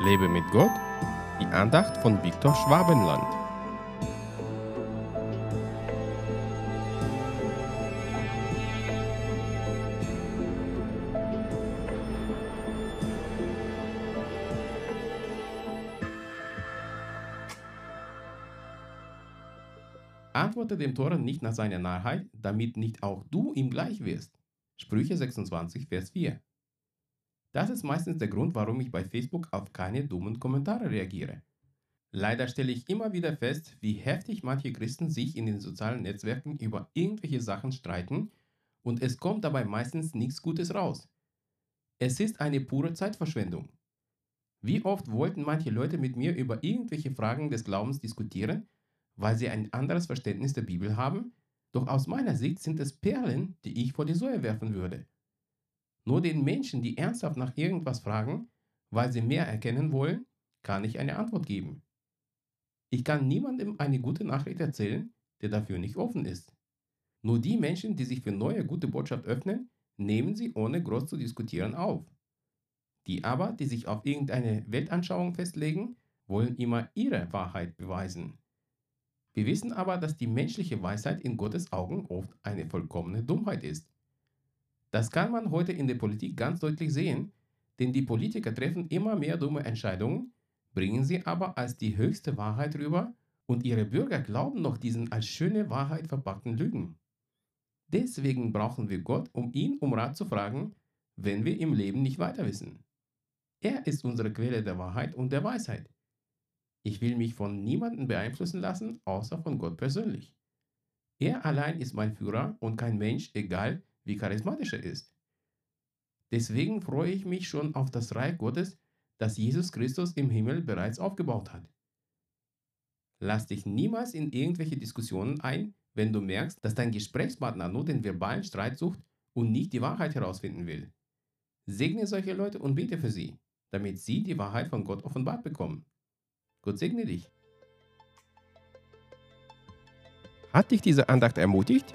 Lebe mit Gott, die Andacht von Viktor Schwabenland. Antworte dem Toren nicht nach seiner Narrheit, damit nicht auch du ihm gleich wirst. Sprüche 26, Vers 4. Das ist meistens der Grund, warum ich bei Facebook auf keine dummen Kommentare reagiere. Leider stelle ich immer wieder fest, wie heftig manche Christen sich in den sozialen Netzwerken über irgendwelche Sachen streiten und es kommt dabei meistens nichts Gutes raus. Es ist eine pure Zeitverschwendung. Wie oft wollten manche Leute mit mir über irgendwelche Fragen des Glaubens diskutieren, weil sie ein anderes Verständnis der Bibel haben, doch aus meiner Sicht sind es Perlen, die ich vor die Säue werfen würde. Nur den Menschen, die ernsthaft nach irgendwas fragen, weil sie mehr erkennen wollen, kann ich eine Antwort geben. Ich kann niemandem eine gute Nachricht erzählen, der dafür nicht offen ist. Nur die Menschen, die sich für neue gute Botschaft öffnen, nehmen sie ohne groß zu diskutieren auf. Die aber, die sich auf irgendeine Weltanschauung festlegen, wollen immer ihre Wahrheit beweisen. Wir wissen aber, dass die menschliche Weisheit in Gottes Augen oft eine vollkommene Dummheit ist. Das kann man heute in der Politik ganz deutlich sehen, denn die Politiker treffen immer mehr dumme Entscheidungen, bringen sie aber als die höchste Wahrheit rüber und ihre Bürger glauben noch diesen als schöne Wahrheit verpackten Lügen. Deswegen brauchen wir Gott, um ihn um Rat zu fragen, wenn wir im Leben nicht weiter wissen. Er ist unsere Quelle der Wahrheit und der Weisheit. Ich will mich von niemandem beeinflussen lassen, außer von Gott persönlich. Er allein ist mein Führer und kein Mensch, egal wie charismatisch er ist. Deswegen freue ich mich schon auf das Reich Gottes, das Jesus Christus im Himmel bereits aufgebaut hat. Lass dich niemals in irgendwelche Diskussionen ein, wenn du merkst, dass dein Gesprächspartner nur den verbalen Streit sucht und nicht die Wahrheit herausfinden will. Segne solche Leute und bete für sie, damit sie die Wahrheit von Gott offenbart bekommen. Gott segne dich. Hat dich diese Andacht ermutigt?